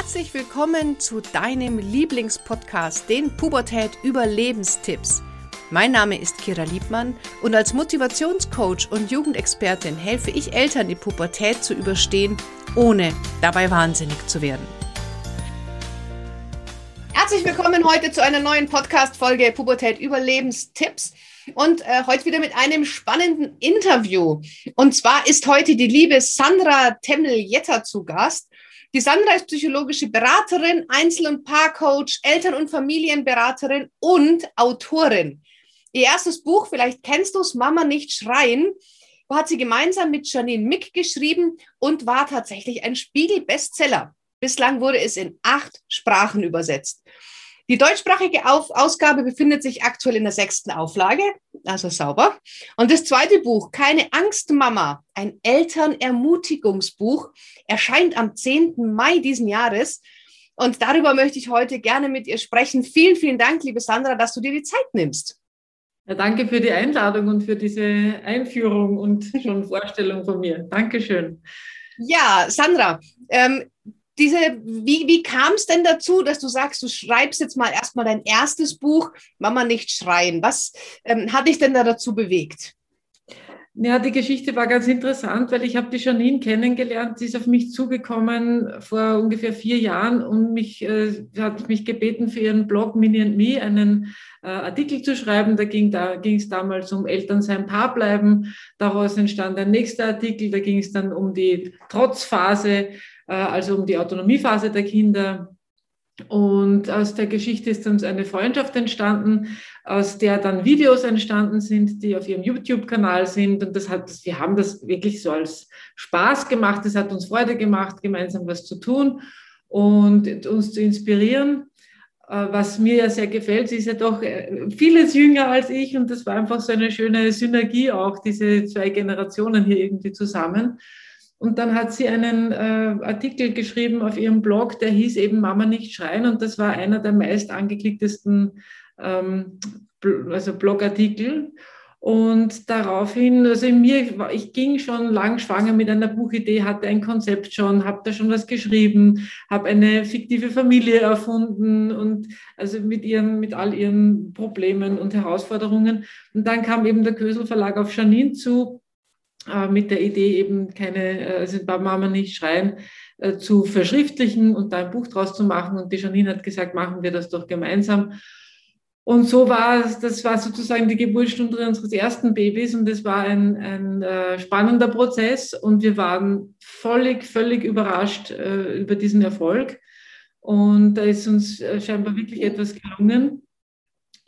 Herzlich willkommen zu deinem Lieblingspodcast, den Pubertät Überlebenstipps. Mein Name ist Kira Liebmann und als Motivationscoach und Jugendexpertin helfe ich Eltern, die Pubertät zu überstehen, ohne dabei wahnsinnig zu werden. Herzlich willkommen heute zu einer neuen Podcast-Folge Pubertät Überlebenstipps und äh, heute wieder mit einem spannenden Interview. Und zwar ist heute die liebe Sandra Temmel-Jetter zu Gast. Die Sandra ist psychologische Beraterin, Einzel- und Paarcoach, Eltern- und Familienberaterin und Autorin. Ihr erstes Buch, vielleicht kennst du es, Mama nicht schreien, hat sie gemeinsam mit Janine Mick geschrieben und war tatsächlich ein Spiegel-Bestseller. Bislang wurde es in acht Sprachen übersetzt. Die deutschsprachige Auf Ausgabe befindet sich aktuell in der sechsten Auflage, also sauber. Und das zweite Buch, Keine Angst, Mama, ein Elternermutigungsbuch, erscheint am 10. Mai diesen Jahres. Und darüber möchte ich heute gerne mit ihr sprechen. Vielen, vielen Dank, liebe Sandra, dass du dir die Zeit nimmst. Ja, danke für die Einladung und für diese Einführung und schon Vorstellung von mir. Dankeschön. Ja, Sandra, ähm, diese, wie, wie kam es denn dazu, dass du sagst, du schreibst jetzt mal erstmal dein erstes Buch, Mama nicht schreien? Was ähm, hat dich denn da dazu bewegt? Ja, die Geschichte war ganz interessant, weil ich habe die Janine kennengelernt. Sie ist auf mich zugekommen vor ungefähr vier Jahren und mich äh, hat mich gebeten, für ihren Blog Mini and Me einen äh, Artikel zu schreiben. Da ging da es damals um Eltern sein Paar bleiben. Daraus entstand ein nächster Artikel. Da ging es dann um die Trotzphase also um die Autonomiephase der Kinder. Und aus der Geschichte ist uns eine Freundschaft entstanden, aus der dann Videos entstanden sind, die auf ihrem YouTube-Kanal sind. Und das hat, wir haben das wirklich so als Spaß gemacht. Es hat uns Freude gemacht, gemeinsam was zu tun und uns zu inspirieren. Äh, was mir ja sehr gefällt, sie ist ja doch äh, vieles jünger als ich und das war einfach so eine schöne Synergie auch, diese zwei Generationen hier irgendwie zusammen. Und dann hat sie einen äh, Artikel geschrieben auf ihrem Blog, der hieß eben Mama nicht schreien. Und das war einer der meist angeklicktesten ähm, also Blogartikel. Und daraufhin, also in mir, ich ging schon lang schwanger mit einer Buchidee, hatte ein Konzept schon, habe da schon was geschrieben, habe eine fiktive Familie erfunden und also mit ihren, mit all ihren Problemen und Herausforderungen. Und dann kam eben der Kösel Verlag auf Janine zu mit der Idee eben keine, äh, also Mama nicht schreien, äh, zu verschriftlichen und da ein Buch draus zu machen. Und die Janine hat gesagt, machen wir das doch gemeinsam. Und so war es, das war sozusagen die Geburtsstunde unseres ersten Babys und es war ein, ein äh, spannender Prozess und wir waren völlig, völlig überrascht äh, über diesen Erfolg. Und da ist uns äh, scheinbar wirklich etwas gelungen.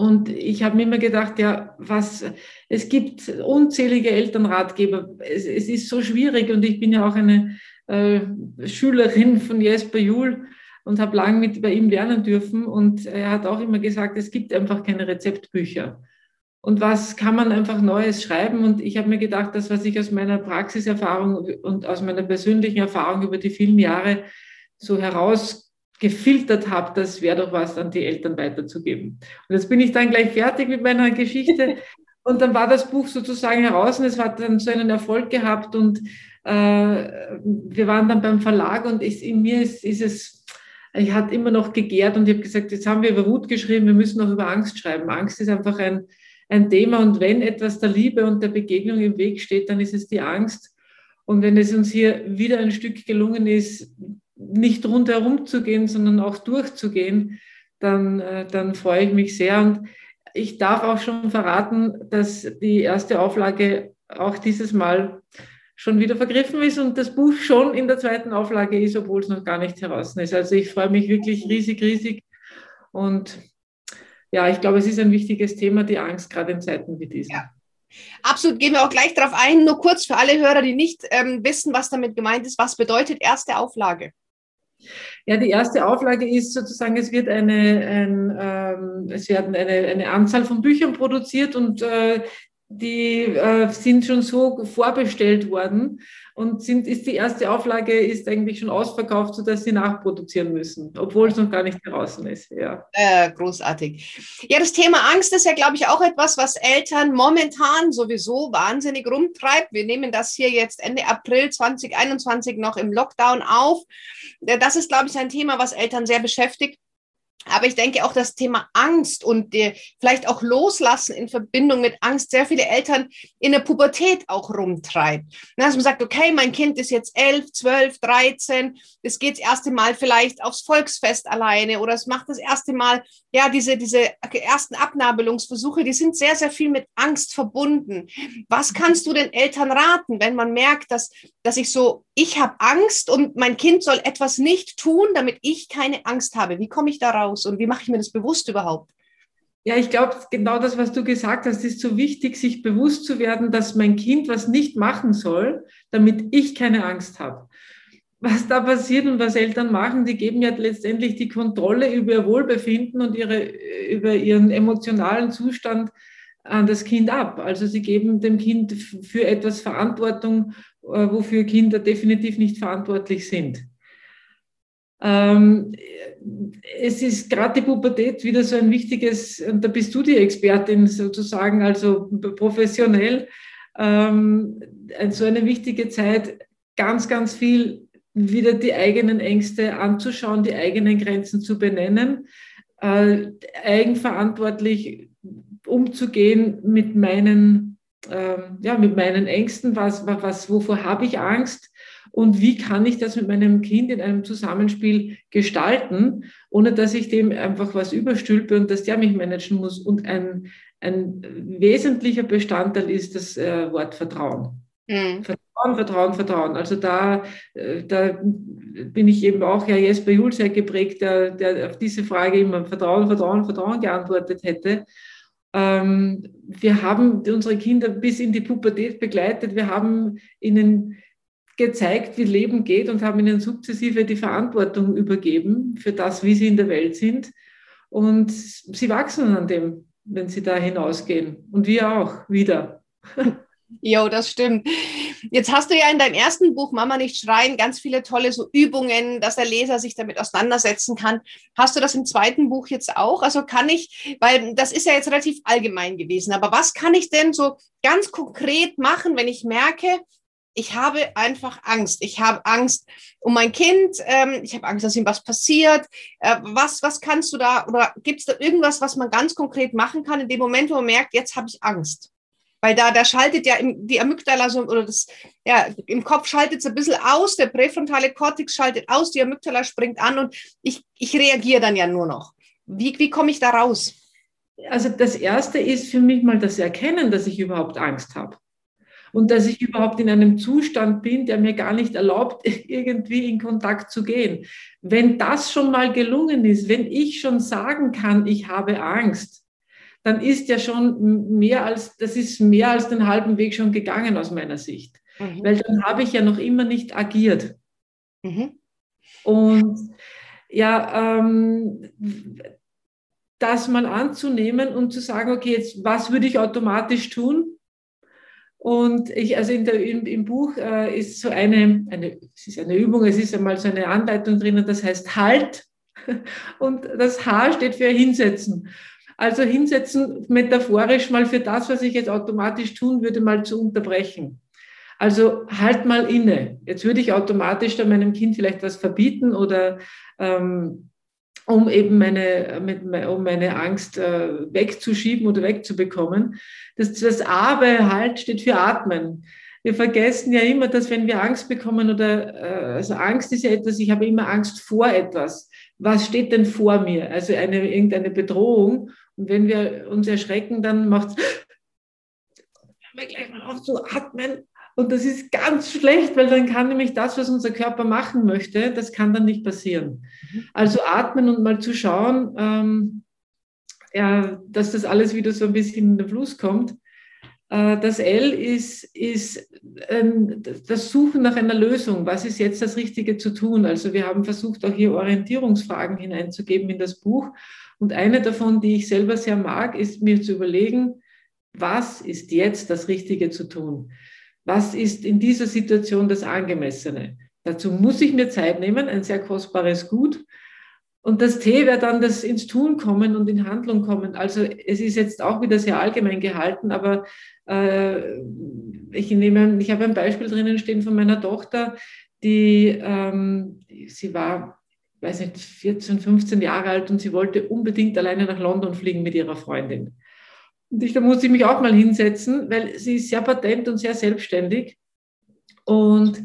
Und ich habe mir immer gedacht, ja, was, es gibt unzählige Elternratgeber. Es, es ist so schwierig und ich bin ja auch eine äh, Schülerin von Jesper Juhl und habe lange mit bei ihm lernen dürfen. Und er hat auch immer gesagt, es gibt einfach keine Rezeptbücher. Und was kann man einfach Neues schreiben? Und ich habe mir gedacht, das, was ich aus meiner Praxiserfahrung und aus meiner persönlichen Erfahrung über die vielen Jahre so heraus gefiltert habe, das wäre doch was an die Eltern weiterzugeben. Und jetzt bin ich dann gleich fertig mit meiner Geschichte. Und dann war das Buch sozusagen heraus und es hat dann so einen Erfolg gehabt und äh, wir waren dann beim Verlag und ich, in mir ist, ist es, ich hatte immer noch gegärt und ich habe gesagt, jetzt haben wir über Wut geschrieben, wir müssen noch über Angst schreiben. Angst ist einfach ein, ein Thema und wenn etwas der Liebe und der Begegnung im Weg steht, dann ist es die Angst. Und wenn es uns hier wieder ein Stück gelungen ist, nicht rundherum zu gehen, sondern auch durchzugehen, dann, äh, dann freue ich mich sehr. Und ich darf auch schon verraten, dass die erste Auflage auch dieses Mal schon wieder vergriffen ist und das Buch schon in der zweiten Auflage ist, obwohl es noch gar nicht heraus ist. Also ich freue mich wirklich riesig, riesig. Und ja, ich glaube, es ist ein wichtiges Thema, die Angst, gerade in Zeiten wie diesen. Ja. Absolut, gehen wir auch gleich darauf ein. Nur kurz für alle Hörer, die nicht ähm, wissen, was damit gemeint ist. Was bedeutet erste Auflage? Ja, die erste Auflage ist sozusagen, es wird eine, ein, ähm, es werden eine, eine Anzahl von Büchern produziert und äh, die äh, sind schon so vorbestellt worden und sind, ist die erste Auflage ist eigentlich schon ausverkauft, sodass sie nachproduzieren müssen, obwohl es noch gar nicht draußen ist. Ja. Äh, großartig. Ja, das Thema Angst ist ja, glaube ich, auch etwas, was Eltern momentan sowieso wahnsinnig rumtreibt. Wir nehmen das hier jetzt Ende April 2021 noch im Lockdown auf. Das ist, glaube ich, ein Thema, was Eltern sehr beschäftigt. Aber ich denke auch das Thema Angst und die, vielleicht auch Loslassen in Verbindung mit Angst sehr viele Eltern in der Pubertät auch rumtreibt. Dass man sagt, okay, mein Kind ist jetzt elf, zwölf, dreizehn, es geht das erste Mal vielleicht aufs Volksfest alleine oder es macht das erste Mal, ja, diese, diese ersten Abnabelungsversuche, die sind sehr, sehr viel mit Angst verbunden. Was kannst du den Eltern raten, wenn man merkt, dass, dass ich so, ich habe Angst und mein Kind soll etwas nicht tun, damit ich keine Angst habe? Wie komme ich da raus? und wie mache ich mir das bewusst überhaupt? Ja, ich glaube, genau das, was du gesagt hast, ist so wichtig, sich bewusst zu werden, dass mein Kind was nicht machen soll, damit ich keine Angst habe. Was da passiert und was Eltern machen, die geben ja letztendlich die Kontrolle über ihr Wohlbefinden und ihre, über ihren emotionalen Zustand an das Kind ab. Also sie geben dem Kind für etwas Verantwortung, äh, wofür Kinder definitiv nicht verantwortlich sind. Ähm, es ist gerade die Pubertät wieder so ein wichtiges, und da bist du die Expertin sozusagen, also professionell, ähm, so eine wichtige Zeit, ganz, ganz viel wieder die eigenen Ängste anzuschauen, die eigenen Grenzen zu benennen, äh, eigenverantwortlich umzugehen mit meinen, äh, ja, mit meinen Ängsten, was, was, wovor habe ich Angst, und wie kann ich das mit meinem Kind in einem Zusammenspiel gestalten, ohne dass ich dem einfach was überstülpe und dass der mich managen muss. Und ein, ein wesentlicher Bestandteil ist das äh, Wort Vertrauen. Mhm. Vertrauen, Vertrauen, Vertrauen. Also da, äh, da bin ich eben auch ja Jesper Juhl sehr geprägt, der, der auf diese Frage immer Vertrauen, Vertrauen, Vertrauen geantwortet hätte. Ähm, wir haben unsere Kinder bis in die Pubertät begleitet. Wir haben ihnen gezeigt, wie Leben geht und haben ihnen sukzessive die Verantwortung übergeben für das, wie sie in der Welt sind. Und sie wachsen an dem, wenn sie da hinausgehen. Und wir auch wieder. Jo, das stimmt. Jetzt hast du ja in deinem ersten Buch Mama nicht schreien ganz viele tolle so Übungen, dass der Leser sich damit auseinandersetzen kann. Hast du das im zweiten Buch jetzt auch? Also kann ich, weil das ist ja jetzt relativ allgemein gewesen, aber was kann ich denn so ganz konkret machen, wenn ich merke, ich habe einfach Angst. Ich habe Angst um mein Kind. Ähm, ich habe Angst, dass ihm was passiert. Äh, was, was kannst du da oder gibt es da irgendwas, was man ganz konkret machen kann in dem Moment, wo man merkt, jetzt habe ich Angst? Weil da, da schaltet ja im, die Amygdala so, oder das, ja, im Kopf schaltet es ein bisschen aus, der präfrontale Kortex schaltet aus, die Amygdala springt an und ich, ich reagiere dann ja nur noch. Wie, wie komme ich da raus? Also das Erste ist für mich mal das Erkennen, dass ich überhaupt Angst habe und dass ich überhaupt in einem Zustand bin, der mir gar nicht erlaubt, irgendwie in Kontakt zu gehen. Wenn das schon mal gelungen ist, wenn ich schon sagen kann, ich habe Angst, dann ist ja schon mehr als, das ist mehr als den halben Weg schon gegangen aus meiner Sicht. Mhm. Weil dann habe ich ja noch immer nicht agiert. Mhm. Und ja, ähm, das mal anzunehmen und zu sagen, okay, jetzt was würde ich automatisch tun? Und ich, also in der, im, im Buch äh, ist so eine, eine, es ist eine Übung, es ist einmal so eine Anleitung drinnen, das heißt Halt. Und das H steht für hinsetzen. Also hinsetzen, metaphorisch mal für das, was ich jetzt automatisch tun würde, mal zu unterbrechen. Also halt mal inne. Jetzt würde ich automatisch da meinem Kind vielleicht was verbieten oder ähm, um eben meine, mit, um meine Angst äh, wegzuschieben oder wegzubekommen. Das, das A bei Halt steht für Atmen. Wir vergessen ja immer, dass wenn wir Angst bekommen oder äh, also Angst ist ja etwas, ich habe immer Angst vor etwas. Was steht denn vor mir? Also eine, irgendeine Bedrohung. Und wenn wir uns erschrecken, dann macht es, wir gleich mal auf zu atmen und das ist ganz schlecht, weil dann kann nämlich das, was unser Körper machen möchte, das kann dann nicht passieren. Mhm. Also atmen und mal zu schauen, ähm, ja, dass das alles wieder so ein bisschen in den Fluss kommt. Äh, das L ist, ist ähm, das Suchen nach einer Lösung. Was ist jetzt das Richtige zu tun? Also wir haben versucht, auch hier Orientierungsfragen hineinzugeben in das Buch. Und eine davon, die ich selber sehr mag, ist mir zu überlegen, was ist jetzt das Richtige zu tun? Was ist in dieser Situation das Angemessene? Dazu muss ich mir Zeit nehmen, ein sehr kostbares Gut. Und das T wäre dann das ins Tun kommen und in Handlung kommen. Also es ist jetzt auch wieder sehr allgemein gehalten, aber äh, ich nehme, ich habe ein Beispiel drinnen stehen von meiner Tochter, die, ähm, sie war, weiß nicht, 14, 15 Jahre alt und sie wollte unbedingt alleine nach London fliegen mit ihrer Freundin. Und ich, da musste ich mich auch mal hinsetzen, weil sie ist sehr patent und sehr selbstständig. Und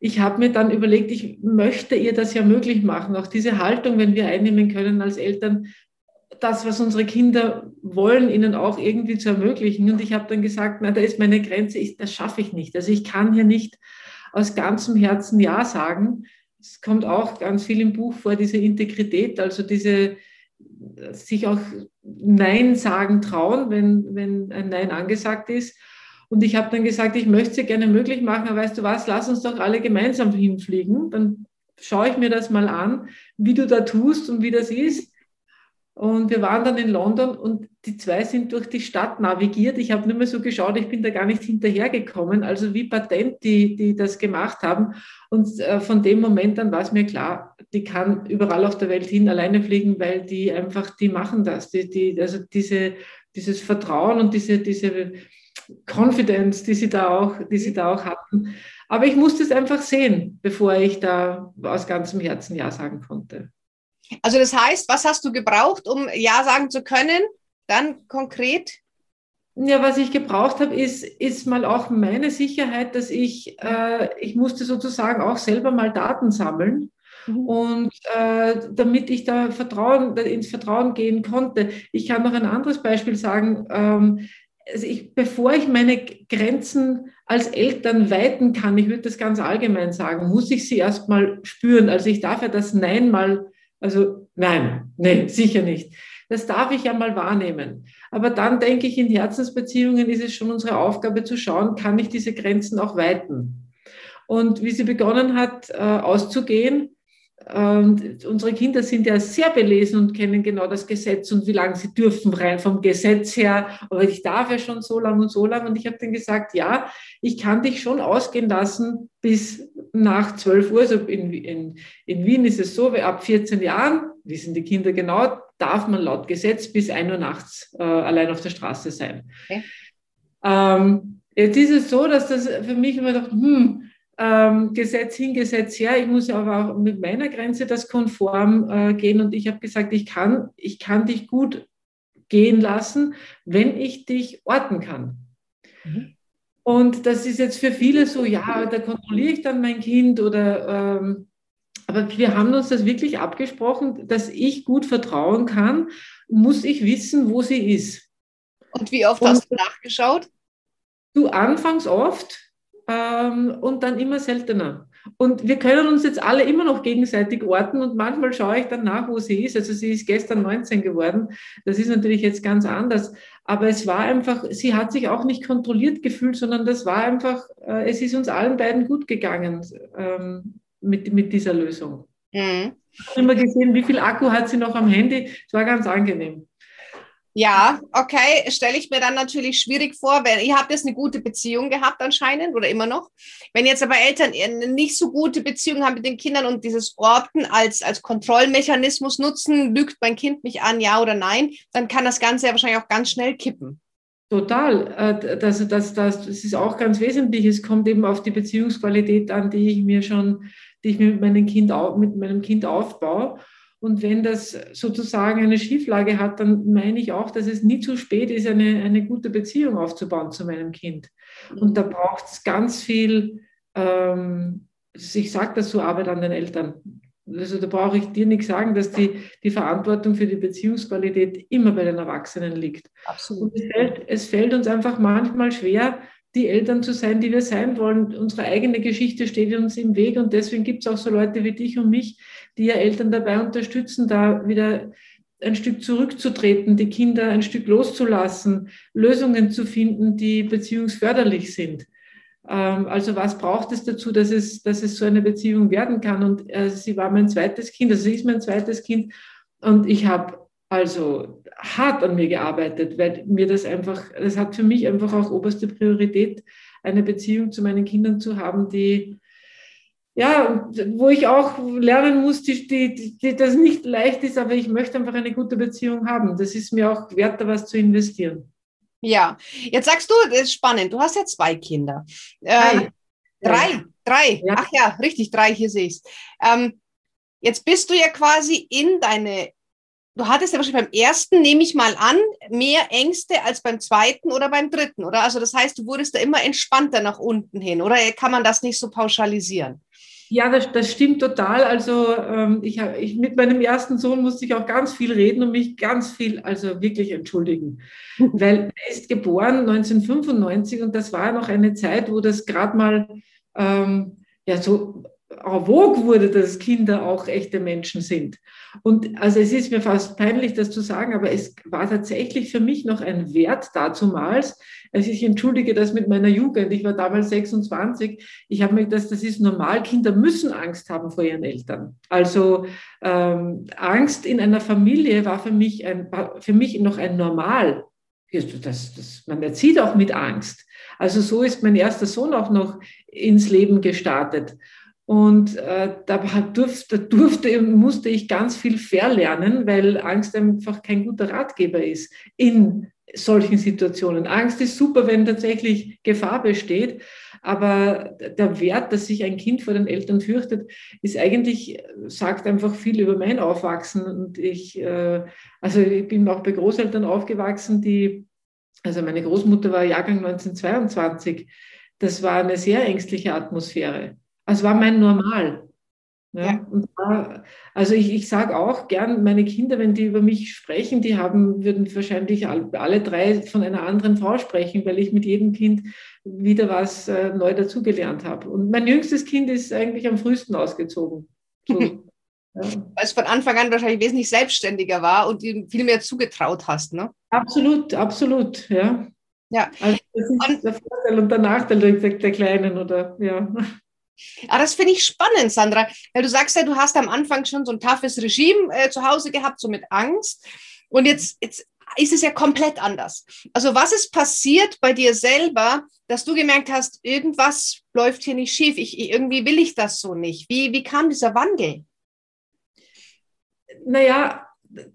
ich habe mir dann überlegt, ich möchte ihr das ja möglich machen, auch diese Haltung, wenn wir einnehmen können als Eltern, das, was unsere Kinder wollen, ihnen auch irgendwie zu ermöglichen. Und ich habe dann gesagt, na, da ist meine Grenze, ich, das schaffe ich nicht. Also ich kann hier nicht aus ganzem Herzen Ja sagen. Es kommt auch ganz viel im Buch vor, diese Integrität, also diese, sich auch Nein sagen trauen, wenn, wenn ein Nein angesagt ist. Und ich habe dann gesagt, ich möchte es gerne möglich machen, aber weißt du was, lass uns doch alle gemeinsam hinfliegen. Dann schaue ich mir das mal an, wie du da tust und wie das ist. Und wir waren dann in London und die zwei sind durch die Stadt navigiert. Ich habe nur mehr so geschaut, ich bin da gar nicht hinterhergekommen. Also wie patent die, die das gemacht haben. Und äh, von dem Moment an war es mir klar, die kann überall auf der Welt hin alleine fliegen, weil die einfach, die machen das. Die, die, also diese, dieses Vertrauen und diese, diese Confidence, die sie da auch, die sie da auch hatten. Aber ich musste es einfach sehen, bevor ich da aus ganzem Herzen Ja sagen konnte. Also das heißt, was hast du gebraucht, um Ja sagen zu können? Dann konkret? Ja, was ich gebraucht habe, ist, ist mal auch meine Sicherheit, dass ich, äh, ich musste sozusagen auch selber mal Daten sammeln. Mhm. Und äh, damit ich da Vertrauen, ins Vertrauen gehen konnte. Ich kann noch ein anderes Beispiel sagen. Ähm, also ich, bevor ich meine Grenzen als Eltern weiten kann, ich würde das ganz allgemein sagen, muss ich sie erst mal spüren. Also ich darf ja das Nein mal also nein, nein, sicher nicht. Das darf ich ja mal wahrnehmen. Aber dann denke ich, in Herzensbeziehungen ist es schon unsere Aufgabe zu schauen, kann ich diese Grenzen auch weiten. Und wie sie begonnen hat, äh, auszugehen, und unsere Kinder sind ja sehr belesen und kennen genau das Gesetz und wie lange sie dürfen rein vom Gesetz her. Aber ich darf ja schon so lang und so lang. Und ich habe dann gesagt, ja, ich kann dich schon ausgehen lassen bis nach 12 Uhr. Also in, in, in Wien ist es so, ab 14 Jahren, wissen die Kinder genau, darf man laut Gesetz bis 1 Uhr nachts äh, allein auf der Straße sein. Okay. Ähm, jetzt ist es so, dass das für mich immer dachte, hm, ähm, Gesetz hin, Gesetz her. Ich muss aber auch mit meiner Grenze das konform äh, gehen. Und ich habe gesagt, ich kann, ich kann dich gut gehen lassen, wenn ich dich orten kann. Mhm. Und das ist jetzt für viele so, ja, da kontrolliere ich dann mein Kind oder, ähm, aber wir haben uns das wirklich abgesprochen, dass ich gut vertrauen kann, muss ich wissen, wo sie ist. Und wie oft Und hast du nachgeschaut? Du anfangs oft, ähm, und dann immer seltener. Und wir können uns jetzt alle immer noch gegenseitig orten und manchmal schaue ich dann nach, wo sie ist. Also sie ist gestern 19 geworden. Das ist natürlich jetzt ganz anders. Aber es war einfach, sie hat sich auch nicht kontrolliert gefühlt, sondern das war einfach, äh, es ist uns allen beiden gut gegangen ähm, mit, mit dieser Lösung. Mhm. Ich habe immer gesehen, wie viel Akku hat sie noch am Handy. Es war ganz angenehm. Ja, okay, stelle ich mir dann natürlich schwierig vor, wenn ihr habt jetzt eine gute Beziehung gehabt anscheinend oder immer noch. Wenn jetzt aber Eltern eine nicht so gute Beziehung haben mit den Kindern und dieses Orten als, als Kontrollmechanismus nutzen, lügt mein Kind mich an, ja oder nein, dann kann das Ganze ja wahrscheinlich auch ganz schnell kippen. Total. Äh, das, das, das, das ist auch ganz wesentlich. Es kommt eben auf die Beziehungsqualität an, die ich mir schon, die ich mir mit meinem Kind, mit meinem kind aufbaue. Und wenn das sozusagen eine Schieflage hat, dann meine ich auch, dass es nie zu spät ist, eine, eine gute Beziehung aufzubauen zu meinem Kind. Und da braucht es ganz viel, ähm, ich sage das so, Arbeit an den Eltern. Also da brauche ich dir nicht sagen, dass die, die Verantwortung für die Beziehungsqualität immer bei den Erwachsenen liegt. Absolut. Es fällt, es fällt uns einfach manchmal schwer, die Eltern zu sein, die wir sein wollen. Unsere eigene Geschichte steht uns im Weg und deswegen gibt es auch so Leute wie dich und mich, die ja Eltern dabei unterstützen, da wieder ein Stück zurückzutreten, die Kinder ein Stück loszulassen, Lösungen zu finden, die beziehungsförderlich sind. Ähm, also was braucht es dazu, dass es, dass es so eine Beziehung werden kann? Und äh, sie war mein zweites Kind, also sie ist mein zweites Kind. Und ich habe also hart an mir gearbeitet, weil mir das einfach, das hat für mich einfach auch oberste Priorität, eine Beziehung zu meinen Kindern zu haben, die, ja, wo ich auch lernen muss, die, die, die, das nicht leicht ist, aber ich möchte einfach eine gute Beziehung haben. Das ist mir auch wert, da was zu investieren. Ja, jetzt sagst du, das ist spannend, du hast ja zwei Kinder. Ähm, drei, drei. Ja. Ach ja, richtig, drei, hier sehe ich es. Ähm, jetzt bist du ja quasi in deine du hattest ja wahrscheinlich beim ersten, nehme ich mal an, mehr Ängste als beim zweiten oder beim dritten, oder? Also das heißt, du wurdest da immer entspannter nach unten hin, oder kann man das nicht so pauschalisieren? Ja, das, das stimmt total. Also ähm, ich, ich, mit meinem ersten Sohn musste ich auch ganz viel reden und mich ganz viel, also wirklich entschuldigen. Weil er ist geboren 1995 und das war noch eine Zeit, wo das gerade mal ähm, ja so en wurde, dass Kinder auch echte Menschen sind. Und also es ist mir fast peinlich, das zu sagen, aber es war tatsächlich für mich noch ein Wert dazumals. Also ich entschuldige das mit meiner Jugend. Ich war damals 26. Ich habe mir das, das ist normal. Kinder müssen Angst haben vor ihren Eltern. Also ähm, Angst in einer Familie war für mich ein, für mich noch ein Normal. Das, das, man erzieht auch mit Angst. Also so ist mein erster Sohn auch noch ins Leben gestartet. Und äh, da durfte, durfte und musste ich ganz viel verlernen, weil Angst einfach kein guter Ratgeber ist in solchen Situationen. Angst ist super, wenn tatsächlich Gefahr besteht, aber der Wert, dass sich ein Kind vor den Eltern fürchtet, ist eigentlich, sagt einfach viel über mein Aufwachsen. Und ich, äh, also ich bin auch bei Großeltern aufgewachsen, die, also meine Großmutter war Jahrgang 1922. Das war eine sehr ängstliche Atmosphäre. Es war mein Normal. Ja, ja. also ich, ich sage auch gern, meine Kinder, wenn die über mich sprechen, die haben, würden wahrscheinlich alle drei von einer anderen Frau sprechen, weil ich mit jedem Kind wieder was äh, neu dazugelernt habe. Und mein jüngstes Kind ist eigentlich am frühesten ausgezogen. So, ja. Weil es von Anfang an wahrscheinlich wesentlich selbstständiger war und ihm viel mehr zugetraut hast, ne? Absolut, absolut, ja. Ja. Also das ist und, der Vorteil und der Nachteil der, der Kleinen, oder ja. Ah, das finde ich spannend, Sandra, weil du sagst ja, du hast am Anfang schon so ein toughes Regime äh, zu Hause gehabt, so mit Angst. Und jetzt, jetzt ist es ja komplett anders. Also was ist passiert bei dir selber, dass du gemerkt hast, irgendwas läuft hier nicht schief, ich, irgendwie will ich das so nicht. Wie, wie kam dieser Wandel? Naja,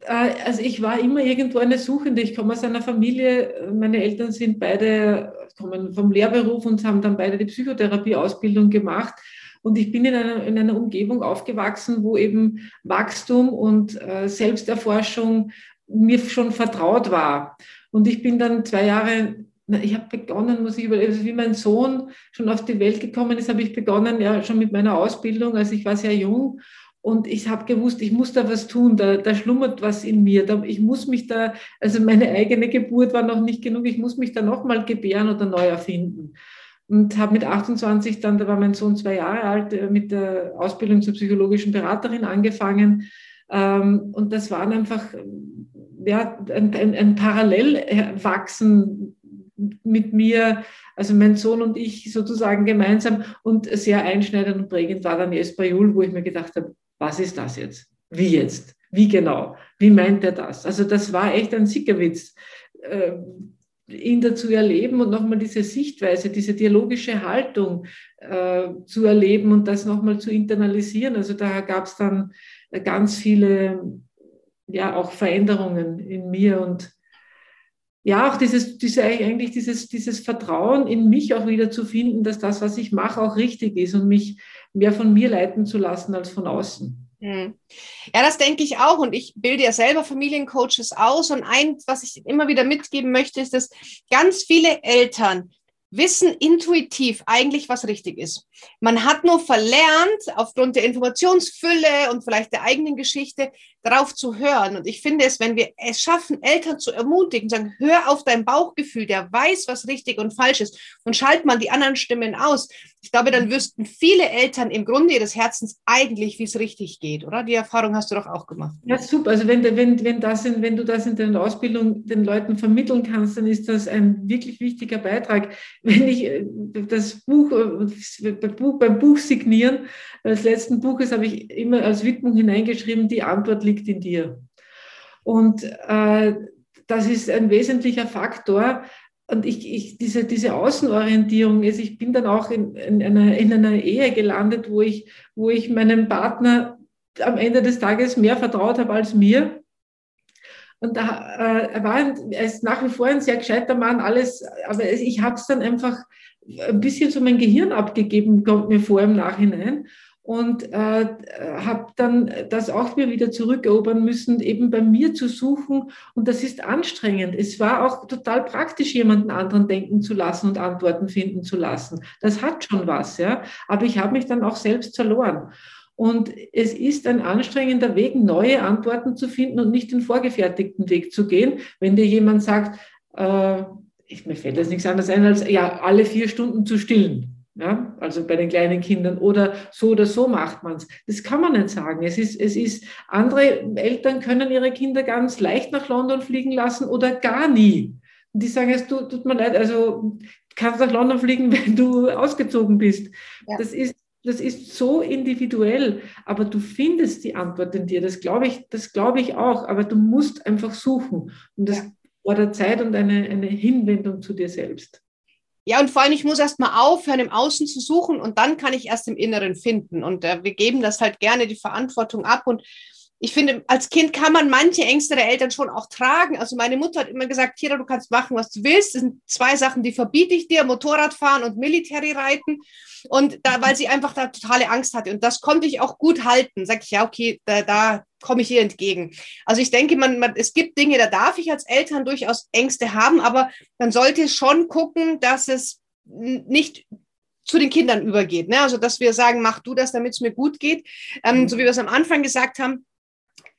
äh, also ich war immer irgendwo eine Suchende. Ich komme aus einer Familie, meine Eltern sind beide kommen vom Lehrberuf und haben dann beide die Psychotherapieausbildung gemacht. Und ich bin in einer, in einer Umgebung aufgewachsen, wo eben Wachstum und äh, Selbsterforschung mir schon vertraut war. Und ich bin dann zwei Jahre, ich habe begonnen, muss ich überlegen, also wie mein Sohn schon auf die Welt gekommen ist, habe ich begonnen, ja, schon mit meiner Ausbildung, also ich war sehr jung und ich habe gewusst, ich muss da was tun, da, da schlummert was in mir. Da, ich muss mich da, also meine eigene Geburt war noch nicht genug, ich muss mich da nochmal gebären oder neu erfinden. Und habe mit 28 dann, da war mein Sohn zwei Jahre alt, äh, mit der Ausbildung zur psychologischen Beraterin angefangen. Ähm, und das waren einfach ja, ein, ein, ein Parallelwachsen mit mir, also mein Sohn und ich sozusagen gemeinsam und sehr einschneidend und prägend war dann Jesper Juhl, wo ich mir gedacht habe, was ist das jetzt? Wie jetzt? Wie genau? Wie meint er das? Also das war echt ein Sickerwitz, äh, ihn dazu erleben und nochmal diese Sichtweise, diese dialogische Haltung äh, zu erleben und das nochmal zu internalisieren. Also da gab es dann ganz viele, ja, auch Veränderungen in mir und ja, auch dieses, diese, eigentlich dieses, dieses Vertrauen in mich auch wieder zu finden, dass das, was ich mache, auch richtig ist und mich mehr von mir leiten zu lassen als von außen. Hm. Ja, das denke ich auch. Und ich bilde ja selber Familiencoaches aus. Und eins, was ich immer wieder mitgeben möchte, ist, dass ganz viele Eltern wissen intuitiv eigentlich, was richtig ist. Man hat nur verlernt, aufgrund der Informationsfülle und vielleicht der eigenen Geschichte, darauf zu hören. Und ich finde es, wenn wir es schaffen, Eltern zu ermutigen, sagen, hör auf dein Bauchgefühl, der weiß, was richtig und falsch ist, und schalt mal die anderen Stimmen aus. Ich glaube, dann wüssten viele Eltern im Grunde ihres Herzens eigentlich, wie es richtig geht, oder? Die Erfahrung hast du doch auch gemacht. Ja, super. Also wenn, wenn, wenn, das in, wenn du das in der Ausbildung den Leuten vermitteln kannst, dann ist das ein wirklich wichtiger Beitrag. Wenn ich äh, das Buch, äh, beim Buch signieren, des letzten Buches habe ich immer als Widmung hineingeschrieben, die Antwort liegt in dir. Und äh, das ist ein wesentlicher Faktor. Und ich, ich, diese, diese Außenorientierung, also ich bin dann auch in, in, einer, in einer Ehe gelandet, wo ich, wo ich meinem Partner am Ende des Tages mehr vertraut habe als mir. Und da, äh, er war ein, er ist nach wie vor ein sehr gescheiter Mann, alles, aber ich habe es dann einfach ein bisschen so mein Gehirn abgegeben, kommt mir vor im Nachhinein. Und äh, habe dann das auch mir wieder zurückerobern müssen, eben bei mir zu suchen. Und das ist anstrengend. Es war auch total praktisch, jemanden anderen denken zu lassen und Antworten finden zu lassen. Das hat schon was, ja. Aber ich habe mich dann auch selbst verloren. Und es ist ein anstrengender Weg, neue Antworten zu finden und nicht den vorgefertigten Weg zu gehen. Wenn dir jemand sagt, äh, ich, mir fällt jetzt nichts anderes ein, als ja, alle vier Stunden zu stillen. Ja, also bei den kleinen Kindern oder so oder so macht man es. Das kann man nicht sagen. Es ist, es ist, andere Eltern können ihre Kinder ganz leicht nach London fliegen lassen oder gar nie. Und die sagen, es tut, tut mir leid, also kannst nach London fliegen, wenn du ausgezogen bist. Ja. Das ist das ist so individuell, aber du findest die Antwort in dir. Das glaube ich, das glaube ich auch, aber du musst einfach suchen. Und das ja. fordert Zeit und eine, eine Hinwendung zu dir selbst. Ja, und vor allem, ich muss erst mal aufhören, im Außen zu suchen und dann kann ich erst im Inneren finden. Und äh, wir geben das halt gerne die Verantwortung ab. Und ich finde, als Kind kann man manche Ängste der Eltern schon auch tragen. Also meine Mutter hat immer gesagt, Kira, du kannst machen, was du willst. Das sind zwei Sachen, die verbiete ich dir, Motorradfahren und Military reiten. Und da, weil sie einfach da totale Angst hatte. Und das konnte ich auch gut halten. Sag ich, ja, okay, da, da komme ich ihr entgegen. Also ich denke, man, man, es gibt Dinge, da darf ich als Eltern durchaus Ängste haben, aber man sollte schon gucken, dass es nicht zu den Kindern übergeht. Ne? Also dass wir sagen, mach du das, damit es mir gut geht. Ähm, mhm. So wie wir es am Anfang gesagt haben,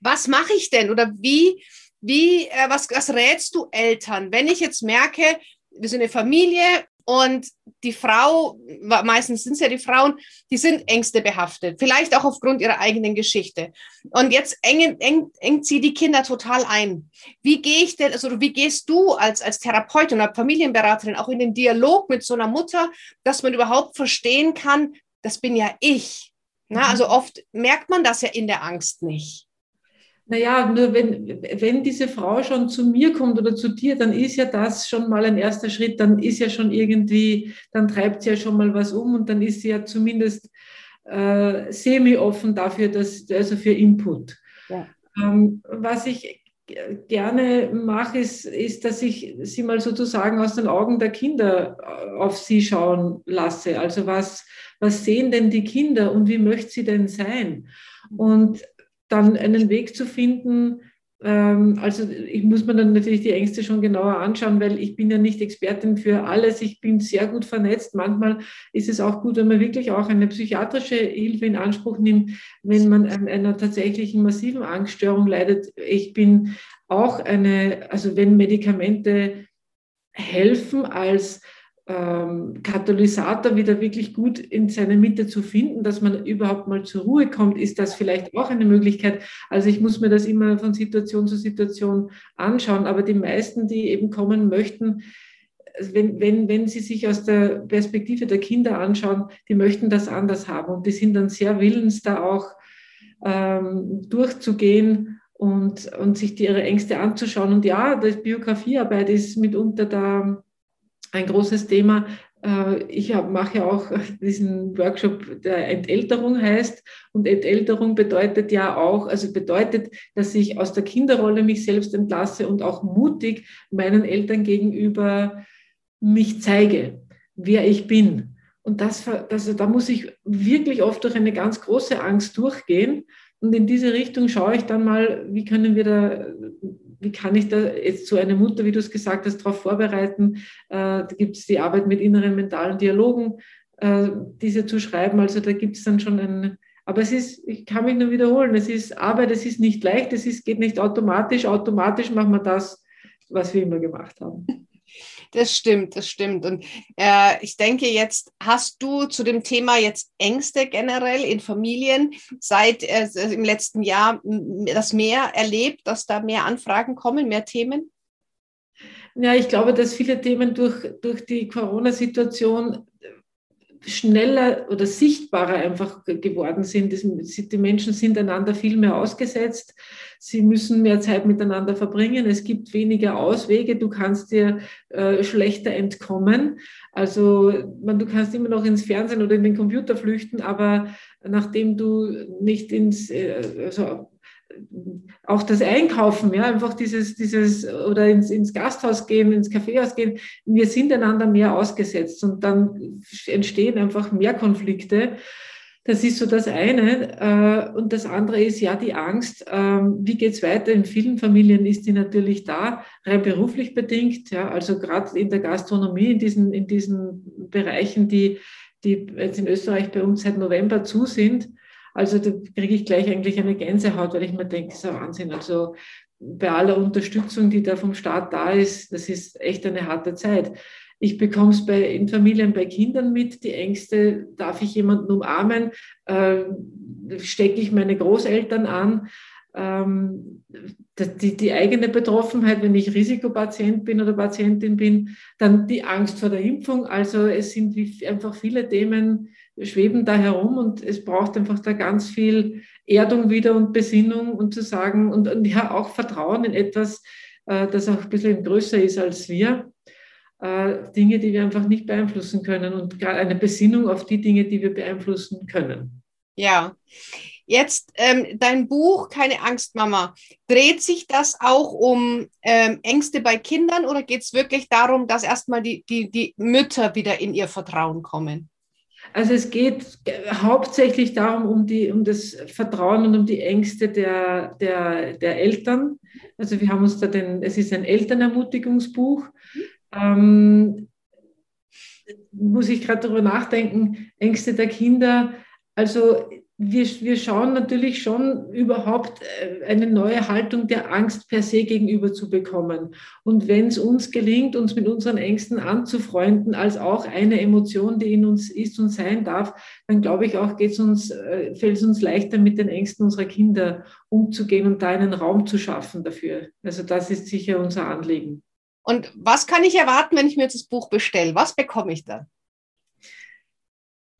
was mache ich denn oder wie, wie, äh, was, was rätst du Eltern, wenn ich jetzt merke, wir sind eine Familie und die Frau, meistens sind es ja die Frauen, die sind Ängste behaftet, vielleicht auch aufgrund ihrer eigenen Geschichte. Und jetzt engen, eng, engt sie die Kinder total ein. Wie gehe ich denn, also wie gehst du als, als Therapeutin oder Familienberaterin auch in den Dialog mit so einer Mutter, dass man überhaupt verstehen kann, das bin ja ich. Na, mhm. also oft merkt man das ja in der Angst nicht. Naja, nur wenn, wenn diese Frau schon zu mir kommt oder zu dir, dann ist ja das schon mal ein erster Schritt, dann ist ja schon irgendwie, dann treibt sie ja schon mal was um und dann ist sie ja zumindest äh, semi-offen dafür, dass, also für Input. Ja. Ähm, was ich gerne mache, ist, ist, dass ich sie mal sozusagen aus den Augen der Kinder äh, auf sie schauen lasse. Also was, was sehen denn die Kinder und wie möchte sie denn sein? Und dann einen Weg zu finden, ähm, also ich muss mir dann natürlich die Ängste schon genauer anschauen, weil ich bin ja nicht Expertin für alles. Ich bin sehr gut vernetzt. Manchmal ist es auch gut, wenn man wirklich auch eine psychiatrische Hilfe in Anspruch nimmt, wenn man an einer tatsächlichen massiven Angststörung leidet. Ich bin auch eine, also wenn Medikamente helfen als ähm, Katalysator wieder wirklich gut in seine Mitte zu finden, dass man überhaupt mal zur Ruhe kommt, ist das vielleicht auch eine Möglichkeit. Also ich muss mir das immer von Situation zu Situation anschauen, aber die meisten, die eben kommen möchten, wenn, wenn, wenn sie sich aus der Perspektive der Kinder anschauen, die möchten das anders haben und die sind dann sehr willens, da auch ähm, durchzugehen und, und sich die, ihre Ängste anzuschauen. Und ja, die Biografiearbeit ist mitunter da ein großes Thema. Äh, ich mache ja auch diesen Workshop, der Entälterung heißt. Und Entälterung bedeutet ja auch, also bedeutet, dass ich aus der Kinderrolle mich selbst entlasse und auch mutig meinen Eltern gegenüber mich zeige, wer ich bin. Und das, das, da muss ich wirklich oft durch eine ganz große Angst durchgehen. Und in diese Richtung schaue ich dann mal, wie können wir da wie kann ich da jetzt so eine Mutter, wie du es gesagt hast, darauf vorbereiten? Äh, da gibt es die Arbeit mit inneren mentalen Dialogen, äh, diese zu schreiben. Also da gibt es dann schon ein, aber es ist, ich kann mich nur wiederholen, es ist Arbeit, es ist nicht leicht, es ist, geht nicht automatisch. Automatisch machen wir das, was wir immer gemacht haben. Das stimmt, das stimmt. Und äh, ich denke, jetzt hast du zu dem Thema jetzt Ängste generell in Familien seit äh, im letzten Jahr das mehr erlebt, dass da mehr Anfragen kommen, mehr Themen? Ja, ich glaube, dass viele Themen durch, durch die Corona-Situation schneller oder sichtbarer einfach geworden sind. Die Menschen sind einander viel mehr ausgesetzt. Sie müssen mehr Zeit miteinander verbringen. Es gibt weniger Auswege. Du kannst dir äh, schlechter entkommen. Also man, du kannst immer noch ins Fernsehen oder in den Computer flüchten, aber nachdem du nicht ins, äh, also auch das Einkaufen, ja, einfach dieses, dieses, oder ins, ins Gasthaus gehen, ins Kaffeehaus gehen, wir sind einander mehr ausgesetzt und dann entstehen einfach mehr Konflikte. Das ist so das eine. Äh, und das andere ist ja die Angst. Ähm, wie geht es weiter? In vielen Familien ist die natürlich da, rein beruflich bedingt. Ja, also gerade in der Gastronomie, in diesen, in diesen Bereichen, die, die jetzt in Österreich bei uns seit November zu sind, also da kriege ich gleich eigentlich eine Gänsehaut, weil ich mir denke, das ist ein Wahnsinn. Also bei aller Unterstützung, die da vom Staat da ist, das ist echt eine harte Zeit. Ich bekomme es bei, in Familien bei Kindern mit, die Ängste, darf ich jemanden umarmen, äh, stecke ich meine Großeltern an, ähm, die, die eigene Betroffenheit, wenn ich Risikopatient bin oder Patientin bin, dann die Angst vor der Impfung. Also es sind einfach viele Themen, schweben da herum und es braucht einfach da ganz viel Erdung wieder und Besinnung und zu sagen und, und ja auch Vertrauen in etwas, äh, das auch ein bisschen größer ist als wir. Äh, Dinge, die wir einfach nicht beeinflussen können und gerade eine Besinnung auf die Dinge, die wir beeinflussen können. Ja, Jetzt ähm, dein Buch, keine Angst, Mama, dreht sich das auch um ähm, Ängste bei Kindern oder geht es wirklich darum, dass erstmal die, die, die Mütter wieder in ihr Vertrauen kommen? Also es geht hauptsächlich darum, um, die, um das Vertrauen und um die Ängste der, der, der Eltern. Also wir haben uns da den, es ist ein Elternermutigungsbuch. Ähm, muss ich gerade darüber nachdenken, Ängste der Kinder. Also wir, wir schauen natürlich schon überhaupt äh, eine neue Haltung der Angst per se gegenüber zu bekommen. Und wenn es uns gelingt, uns mit unseren Ängsten anzufreunden, als auch eine Emotion, die in uns ist und sein darf, dann glaube ich auch, uns, äh, fällt es uns leichter, mit den Ängsten unserer Kinder umzugehen und da einen Raum zu schaffen dafür. Also das ist sicher unser Anliegen. Und was kann ich erwarten, wenn ich mir das Buch bestelle? Was bekomme ich da?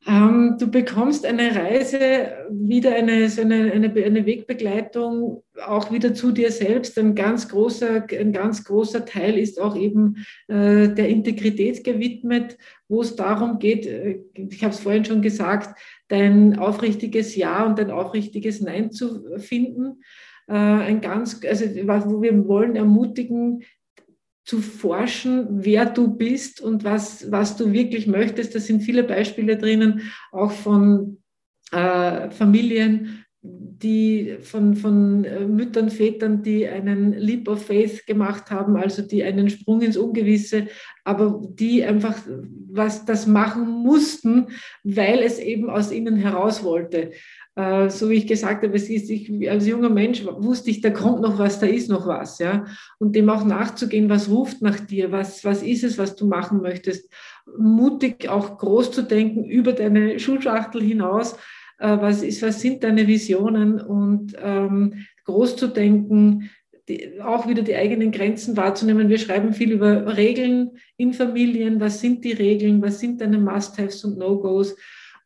Ähm, du bekommst eine Reise, wieder eine, so eine, eine, eine, Wegbegleitung auch wieder zu dir selbst. Ein ganz großer, ein ganz großer Teil ist auch eben äh, der Integrität gewidmet, wo es darum geht, äh, ich habe es vorhin schon gesagt, dein aufrichtiges Ja und dein aufrichtiges Nein zu finden. Äh, ein ganz, also wo wir wollen ermutigen, zu forschen, wer du bist und was, was du wirklich möchtest. Da sind viele Beispiele drinnen, auch von äh, Familien, die von, von äh, Müttern, Vätern, die einen Leap of Faith gemacht haben, also die einen Sprung ins Ungewisse, aber die einfach was das machen mussten, weil es eben aus ihnen heraus wollte. Äh, so wie ich gesagt habe, es ist, ich, als junger Mensch wusste ich, da kommt noch was, da ist noch was, ja. Und dem auch nachzugehen, was ruft nach dir, was, was ist es, was du machen möchtest. Mutig auch groß zu denken über deine Schulschachtel hinaus. Äh, was ist, was sind deine Visionen und ähm, groß zu denken, die, auch wieder die eigenen Grenzen wahrzunehmen. Wir schreiben viel über Regeln in Familien. Was sind die Regeln? Was sind deine Must-Haves und No-Gos?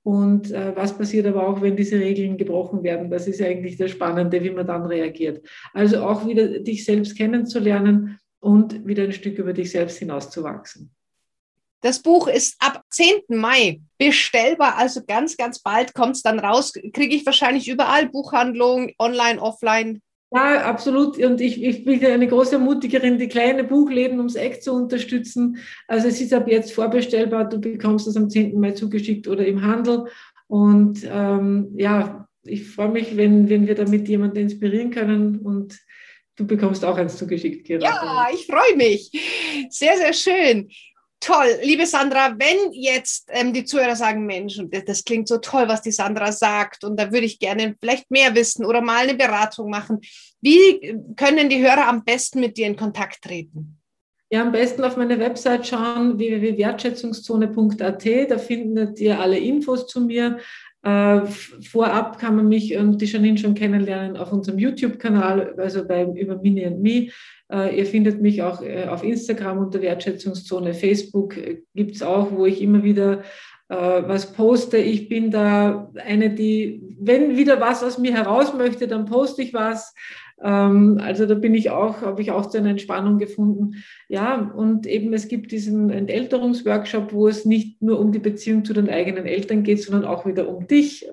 Und äh, was passiert aber auch, wenn diese Regeln gebrochen werden? Das ist eigentlich das Spannende, wie man dann reagiert. Also auch wieder dich selbst kennenzulernen und wieder ein Stück über dich selbst hinauszuwachsen. Das Buch ist ab 10. Mai bestellbar, also ganz, ganz bald kommt es dann raus. Kriege ich wahrscheinlich überall Buchhandlung, online, offline. Ja, absolut. Und ich, ich bin eine große Ermutigerin, die kleine Buchläden ums Eck zu unterstützen. Also es ist ab jetzt vorbestellbar. Du bekommst es am 10. Mai zugeschickt oder im Handel. Und ähm, ja, ich freue mich, wenn, wenn wir damit jemanden inspirieren können und du bekommst auch eins zugeschickt. Kira. Ja, ich freue mich. Sehr, sehr schön. Toll, liebe Sandra, wenn jetzt ähm, die Zuhörer sagen, Mensch, das, das, klingt so toll, was die Sandra sagt, und da würde ich gerne vielleicht mehr wissen oder mal eine Beratung machen, wie können die Hörer am besten mit dir in Kontakt treten? Ja, am besten auf meine Website schauen, www.wertschätzungszone.at, da findet ihr alle Infos zu mir. Äh, vorab kann man mich und die Janine schon kennenlernen auf unserem YouTube-Kanal, also bei über Mini Me. Äh, ihr findet mich auch äh, auf Instagram unter Wertschätzungszone. Facebook gibt es auch, wo ich immer wieder äh, was poste. Ich bin da eine, die, wenn wieder was aus mir heraus möchte, dann poste ich was. Ähm, also da bin ich auch, habe ich auch zu einer Entspannung gefunden. Ja, und eben es gibt diesen Entälterungsworkshop, wo es nicht nur um die Beziehung zu den eigenen Eltern geht, sondern auch wieder um dich.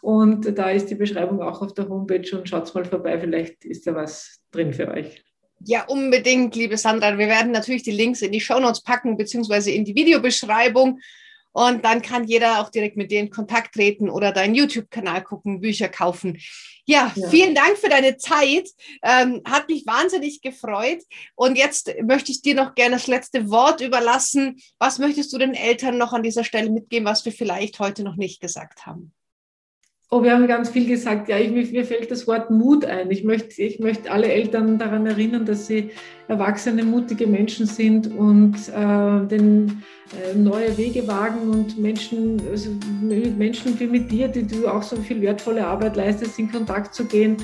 Und da ist die Beschreibung auch auf der Homepage und schaut mal vorbei, vielleicht ist da was drin für euch. Ja, unbedingt, liebe Sandra. Wir werden natürlich die Links in die Shownotes packen, beziehungsweise in die Videobeschreibung. Und dann kann jeder auch direkt mit dir in Kontakt treten oder deinen YouTube-Kanal gucken, Bücher kaufen. Ja, ja, vielen Dank für deine Zeit. Ähm, hat mich wahnsinnig gefreut. Und jetzt möchte ich dir noch gerne das letzte Wort überlassen. Was möchtest du den Eltern noch an dieser Stelle mitgeben, was wir vielleicht heute noch nicht gesagt haben? Oh, wir haben ganz viel gesagt. Ja, ich, mir fällt das Wort Mut ein. Ich möchte, ich möchte alle Eltern daran erinnern, dass sie erwachsene, mutige Menschen sind und äh, den, äh, neue Wege wagen und Menschen, also mit Menschen wie mit dir, die du auch so viel wertvolle Arbeit leistest, in Kontakt zu gehen.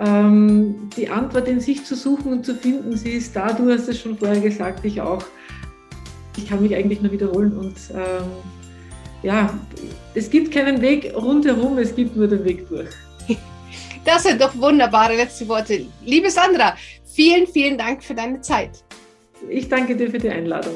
Ähm, die Antwort in sich zu suchen und zu finden, sie ist da. Du hast es schon vorher gesagt, ich auch. Ich kann mich eigentlich nur wiederholen und ähm, ja, es gibt keinen Weg rundherum, es gibt nur den Weg durch. Das sind doch wunderbare letzte Worte. Liebe Sandra, vielen, vielen Dank für deine Zeit. Ich danke dir für die Einladung.